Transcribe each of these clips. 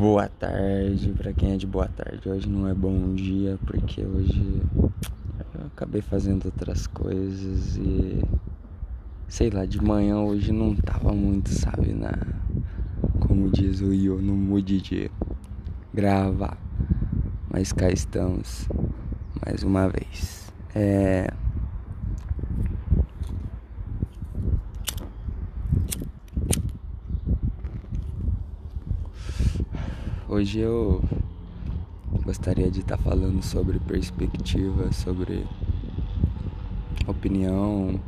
Boa tarde para quem é de boa tarde. Hoje não é bom dia porque hoje eu acabei fazendo outras coisas e sei lá, de manhã hoje não tava muito, sabe, na como diz o Io, no mood de gravar. Mas cá estamos mais uma vez. É Hoje eu gostaria de estar tá falando sobre perspectiva, sobre opinião,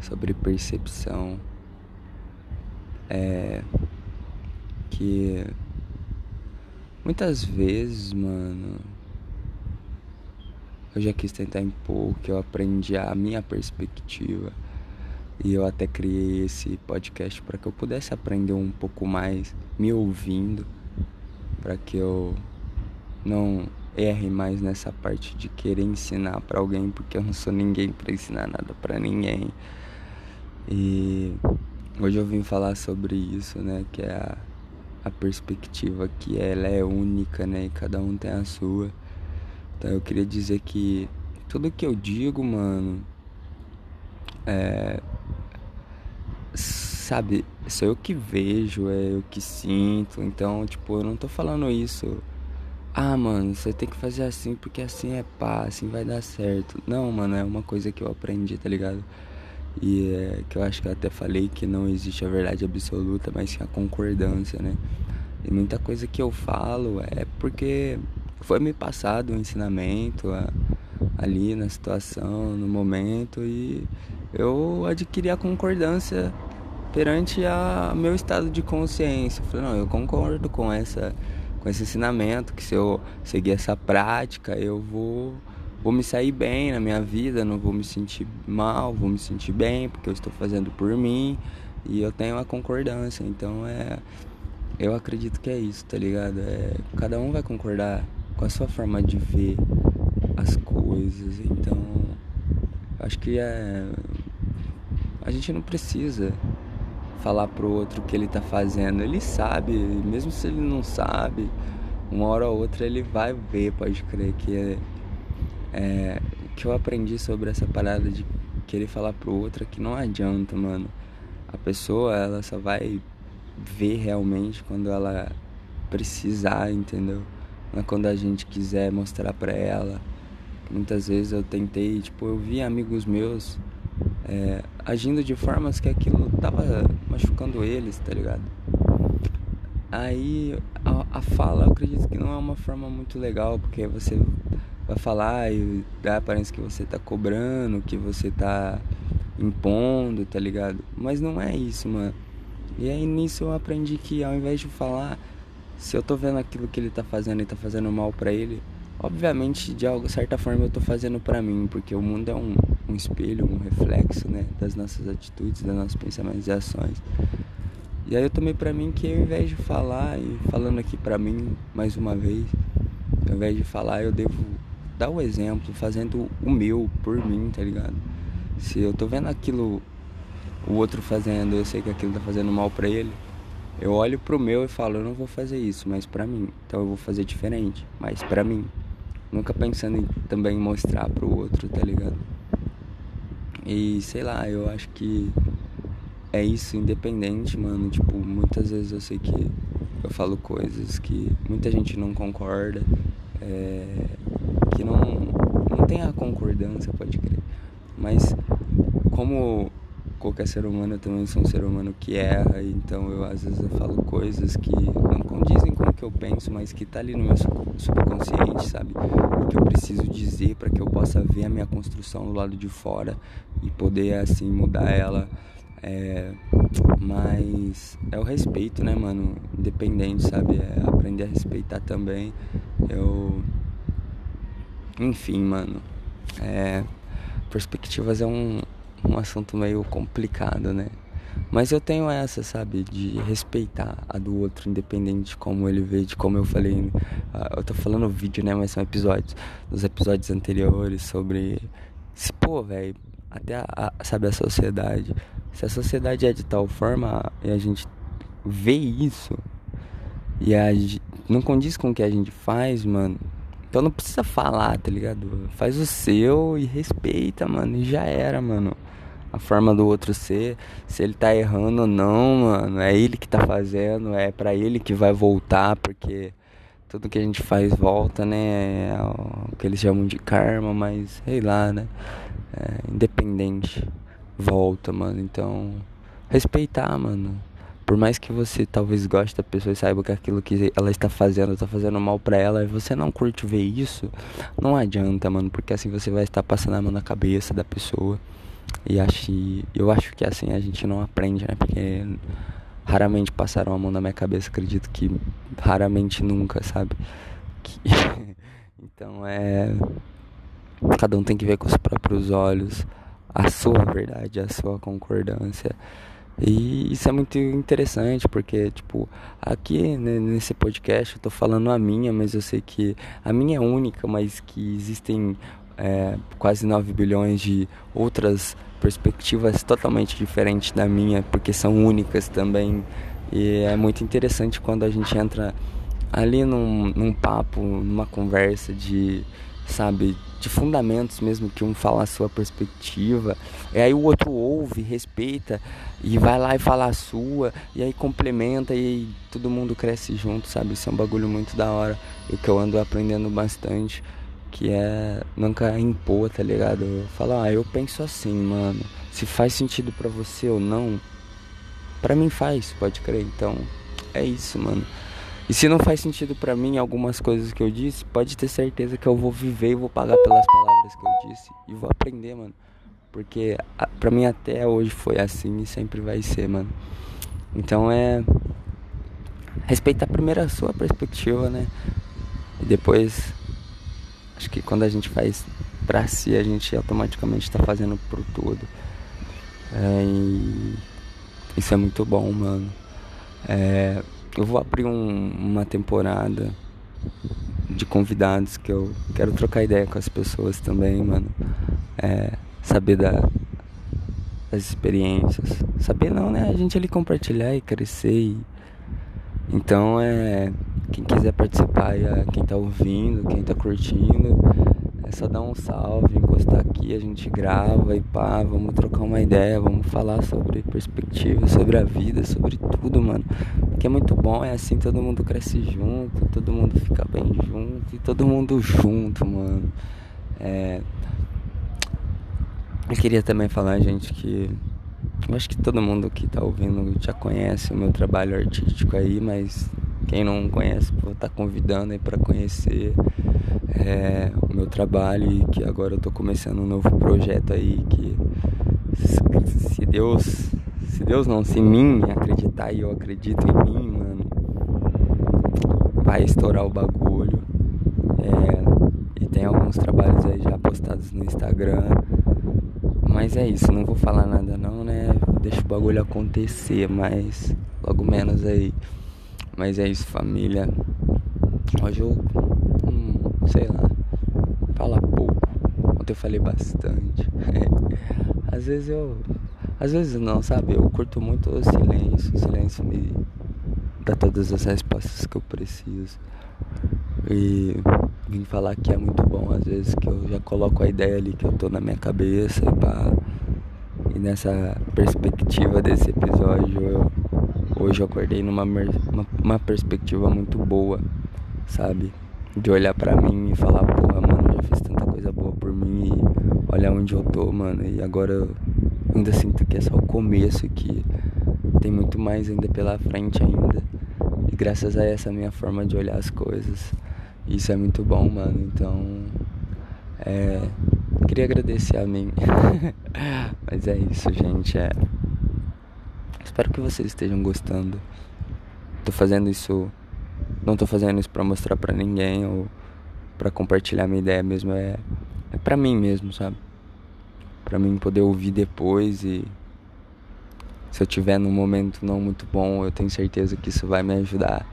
sobre percepção. É que muitas vezes, mano, eu já quis tentar impor que eu aprendi a minha perspectiva. E eu até criei esse podcast para que eu pudesse aprender um pouco mais me ouvindo para que eu não erre mais nessa parte de querer ensinar para alguém, porque eu não sou ninguém para ensinar nada para ninguém. E hoje eu vim falar sobre isso, né, que é a, a perspectiva que ela é única, né, e cada um tem a sua. Então eu queria dizer que tudo que eu digo, mano, é sabe, sou eu que vejo, é eu que sinto. Então, tipo, eu não tô falando isso. Ah, mano, você tem que fazer assim porque assim é pá, assim vai dar certo. Não, mano, é uma coisa que eu aprendi, tá ligado? E é que eu acho que eu até falei que não existe a verdade absoluta, mas sim a concordância, né? E muita coisa que eu falo é porque foi me passado o um ensinamento a, ali na situação, no momento, e eu adquiri a concordância perante a meu estado de consciência. Eu falei, não, eu concordo com essa com esse ensinamento que se eu seguir essa prática, eu vou vou me sair bem na minha vida, não vou me sentir mal, vou me sentir bem porque eu estou fazendo por mim e eu tenho a concordância. Então é eu acredito que é isso, tá ligado? É, cada um vai concordar com a sua forma de ver as coisas. Então, acho que é a gente não precisa falar pro outro o que ele tá fazendo. Ele sabe, mesmo se ele não sabe, uma hora ou outra ele vai ver, pode crer que é, é que eu aprendi sobre essa parada de querer falar pro outro é que não adianta, mano. A pessoa, ela só vai ver realmente quando ela precisar, entendeu? Não é quando a gente quiser mostrar pra ela. Muitas vezes eu tentei, tipo, eu vi amigos meus é, agindo de formas que aquilo tava machucando eles, tá ligado? Aí a, a, fala eu acredito que não é uma forma muito legal, porque você vai falar e dá a aparência que você tá cobrando, que você tá impondo, tá ligado? Mas não é isso, mano. E aí nisso eu aprendi que ao invés de falar, se eu tô vendo aquilo que ele tá fazendo e tá fazendo mal para ele, obviamente de alguma certa forma eu tô fazendo para mim, porque o mundo é um um espelho, um reflexo, né, das nossas atitudes, dos nossos pensamentos e ações. E aí eu tomei para mim que ao invés de falar e falando aqui para mim mais uma vez, ao invés de falar, eu devo dar o exemplo, fazendo o meu por mim, tá ligado? Se eu tô vendo aquilo o outro fazendo, eu sei que aquilo tá fazendo mal para ele, eu olho pro meu e falo, eu não vou fazer isso, mas para mim. Então eu vou fazer diferente, mas para mim. Nunca pensando em também mostrar pro outro, tá ligado? E sei lá, eu acho que é isso, independente, mano. Tipo, muitas vezes eu sei que eu falo coisas que muita gente não concorda, é, que não, não tem a concordância, pode crer. Mas como qualquer ser humano, eu também sou um ser humano que erra, então eu às vezes eu falo coisas que não condizem com o que eu penso, mas que tá ali no meu subconsciente, sabe? que eu preciso dizer para que eu possa ver a minha construção do lado de fora e poder assim mudar ela. É, mas é o respeito, né, mano? Independente, sabe? É aprender a respeitar também. Eu. Enfim, mano. É, perspectivas é um, um assunto meio complicado, né? Mas eu tenho essa, sabe, de respeitar a do outro, independente de como ele vê, de como eu falei. Ah, eu tô falando vídeo, né? Mas são episódios. Dos episódios anteriores sobre. Se, pô, velho, até a, a, sabe, a sociedade. Se a sociedade é de tal forma e a gente vê isso, E a, não condiz com o que a gente faz, mano. Então não precisa falar, tá ligado? Faz o seu e respeita, mano. E já era, mano. A forma do outro ser, se ele tá errando ou não, mano, é ele que tá fazendo, é para ele que vai voltar, porque tudo que a gente faz volta, né? É o que eles chamam de karma, mas sei lá, né? É, independente, volta, mano. Então, respeitar, mano. Por mais que você talvez goste da pessoa e saiba que aquilo que ela está fazendo está fazendo mal para ela, e você não curte ver isso, não adianta, mano, porque assim você vai estar passando a mão na cabeça da pessoa. E acho, eu acho que assim a gente não aprende, né? Porque raramente passaram a mão na minha cabeça, acredito que raramente nunca, sabe? Que... então é. Cada um tem que ver com os próprios olhos a sua verdade, a sua concordância. E isso é muito interessante porque, tipo, aqui né, nesse podcast eu tô falando a minha, mas eu sei que a minha é única, mas que existem é, quase 9 bilhões de outras perspectivas totalmente diferentes da minha, porque são únicas também. E é muito interessante quando a gente entra ali num, num papo, numa conversa de, sabe, de fundamentos mesmo, que um fala a sua perspectiva, e aí o outro ouve, respeita, e vai lá e fala a sua, e aí complementa, e todo mundo cresce junto, sabe? Isso é um bagulho muito da hora, e que eu ando aprendendo bastante que é nunca impor, tá ligado? Falar, ah, eu penso assim, mano. Se faz sentido para você ou não, para mim faz, pode crer. Então, é isso, mano. E se não faz sentido para mim algumas coisas que eu disse, pode ter certeza que eu vou viver e vou pagar pelas palavras que eu disse e vou aprender, mano. Porque pra mim até hoje foi assim e sempre vai ser, mano. Então é respeitar primeiro a sua perspectiva, né? E depois Acho que quando a gente faz pra si, a gente automaticamente tá fazendo pro todo. É, e isso é muito bom, mano. É, eu vou abrir um, uma temporada de convidados que eu quero trocar ideia com as pessoas também, mano. É, saber da, das experiências. Saber não, né? A gente ali compartilhar e crescer. E... Então é quem quiser participar, quem tá ouvindo, quem tá curtindo, é só dar um salve, encostar aqui, a gente grava e pá, vamos trocar uma ideia, vamos falar sobre perspectiva, sobre a vida, sobre tudo, mano. Que é muito bom, é assim, todo mundo cresce junto, todo mundo fica bem junto e todo mundo junto, mano. É... Eu queria também falar, gente, que eu acho que todo mundo que tá ouvindo já conhece o meu trabalho artístico aí, mas quem não conhece, vou estar tá convidando aí para conhecer é, o meu trabalho e que agora eu tô começando um novo projeto aí que se Deus, se Deus não, se mim acreditar e eu acredito em mim, mano, vai estourar o bagulho. É, e tem alguns trabalhos aí já postados no Instagram. Mas é isso, não vou falar nada não, né? Deixa o bagulho acontecer, mas logo menos aí. Mas é isso, família. Hoje eu. Hum, sei lá. Fala pouco. Ontem eu falei bastante. às vezes eu. Às vezes não, sabe? Eu curto muito o silêncio. O silêncio me dá todas as respostas que eu preciso. E vim falar que é muito bom, às vezes, que eu já coloco a ideia ali que eu tô na minha cabeça e pá. E nessa perspectiva desse episódio eu Hoje eu acordei numa uma, uma perspectiva muito boa, sabe? De olhar pra mim e falar, porra, mano, já fiz tanta coisa boa por mim e olha onde eu tô, mano. E agora eu ainda sinto que é só o começo que tem muito mais ainda pela frente ainda. E graças a essa minha forma de olhar as coisas, isso é muito bom, mano. Então, é. Queria agradecer a mim. Mas é isso, gente. É. Espero que vocês estejam gostando. Tô fazendo isso. Não tô fazendo isso pra mostrar pra ninguém ou pra compartilhar minha ideia mesmo. É, é pra mim mesmo, sabe? Pra mim poder ouvir depois e. Se eu tiver num momento não muito bom, eu tenho certeza que isso vai me ajudar.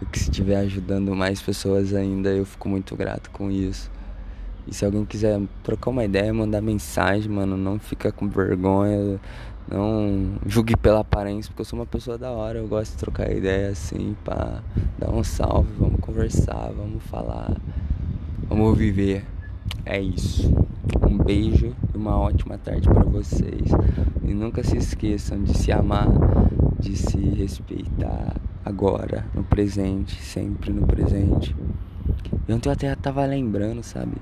E que se estiver ajudando mais pessoas ainda, eu fico muito grato com isso. E se alguém quiser trocar uma ideia, mandar mensagem, mano, não fica com vergonha Não julgue pela aparência, porque eu sou uma pessoa da hora, eu gosto de trocar ideia assim, pra dar um salve, vamos conversar, vamos falar, vamos viver. É isso. Um beijo e uma ótima tarde para vocês. E nunca se esqueçam de se amar, de se respeitar agora, no presente, sempre no presente. E ontem eu até tava lembrando, sabe?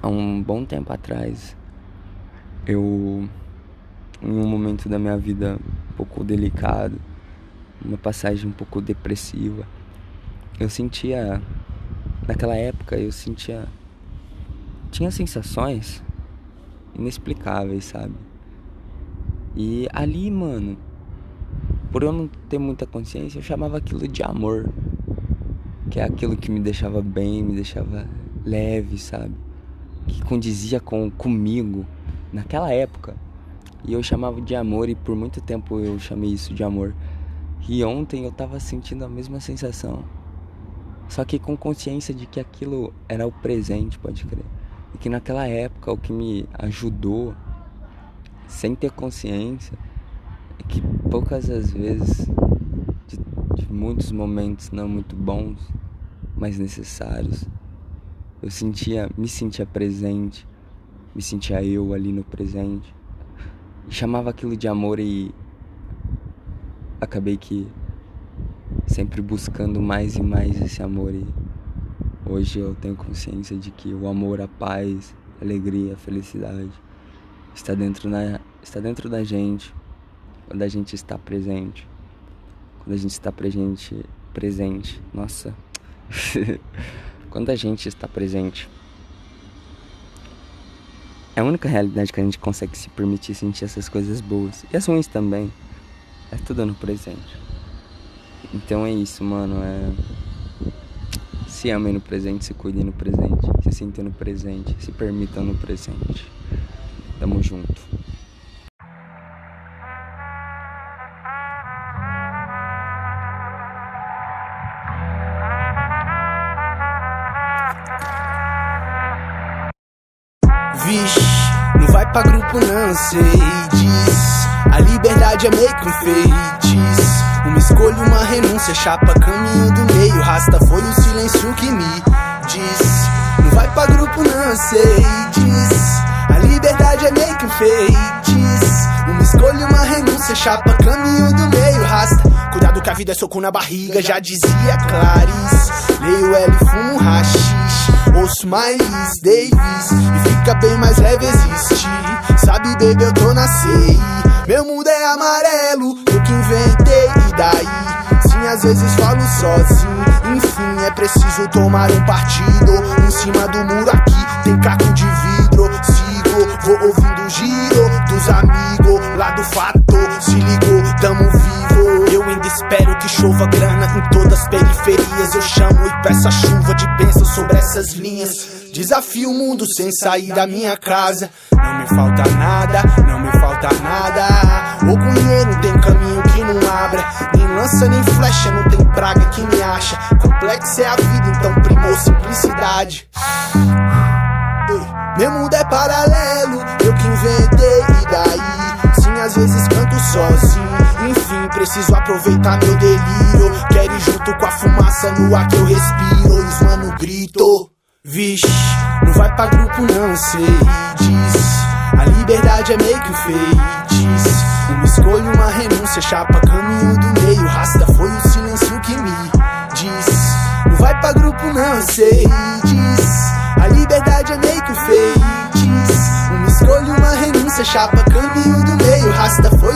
Há um bom tempo atrás, eu em um momento da minha vida um pouco delicado, uma passagem um pouco depressiva. Eu sentia, naquela época, eu sentia. Tinha sensações inexplicáveis, sabe? E ali, mano, por eu não ter muita consciência, eu chamava aquilo de amor. Que é aquilo que me deixava bem, me deixava leve, sabe? Que condizia com comigo naquela época. E eu chamava de amor e por muito tempo eu chamei isso de amor. E ontem eu tava sentindo a mesma sensação. Só que com consciência de que aquilo era o presente, pode crer. E que naquela época o que me ajudou, sem ter consciência, é que poucas as vezes, de, de muitos momentos não muito bons, mas necessários, eu sentia, me sentia presente, me sentia eu ali no presente. Chamava aquilo de amor e acabei que sempre buscando mais e mais esse amor. E hoje eu tenho consciência de que o amor, a paz, a alegria, a felicidade está dentro, na, está dentro da gente quando a gente está presente. Quando a gente está presente, presente, nossa. quando a gente está presente é a única realidade que a gente consegue se permitir sentir essas coisas boas. E as ruins também. É tudo no presente. Então é isso, mano. É. Se amem no presente, se cuidem no presente, se sintam no presente, se permitam no presente. Tamo junto. Grupo não, sei diz A liberdade é meio que um feitiço. Uma escolha, uma renúncia, chapa, caminho do meio. Rasta foi o silêncio que me diz. Não vai pra grupo não, sei diz. A liberdade é meio que um feitiço chapa, caminho do meio Rasta, cuidado que a vida é soco na barriga Já dizia Clarice. Leio L, fumo rachixe Ouço Davis. E fica bem mais leve existir. Sabe, baby, eu tô na CI Meu mundo é amarelo Eu que inventei, e daí? Sim, às vezes falo sozinho. Enfim, é preciso tomar um partido. Em cima do muro aqui tem caco de vidro. Sigo, vou ouvindo o giro chova grana em todas as periferias. Eu chamo e peço a chuva de bênção sobre essas linhas. Desafio o mundo sem sair da minha casa. Não me falta nada, não me falta nada. O dinheiro tem caminho que não abra. Nem lança nem flecha, não tem praga que me acha. Complexo é a vida, então primou simplicidade. Meu mundo é paralelo, eu que inventei, e daí? Sim, às vezes canto sozinho. Enfim, preciso aproveitar meu delírio. Quero ir junto com a fumaça no ar que eu respiro. Os mano grito. Vixe, não vai pra grupo não, sei diz. A liberdade é meio que um feitiço. Uma escolha, uma renúncia, chapa, caminho do meio. Rasta foi o silêncio que me diz. Não vai pra grupo não, sei diz. A liberdade é meio que um feitiço Uma escolha, uma renúncia, chapa, caminho do meio Rasta foi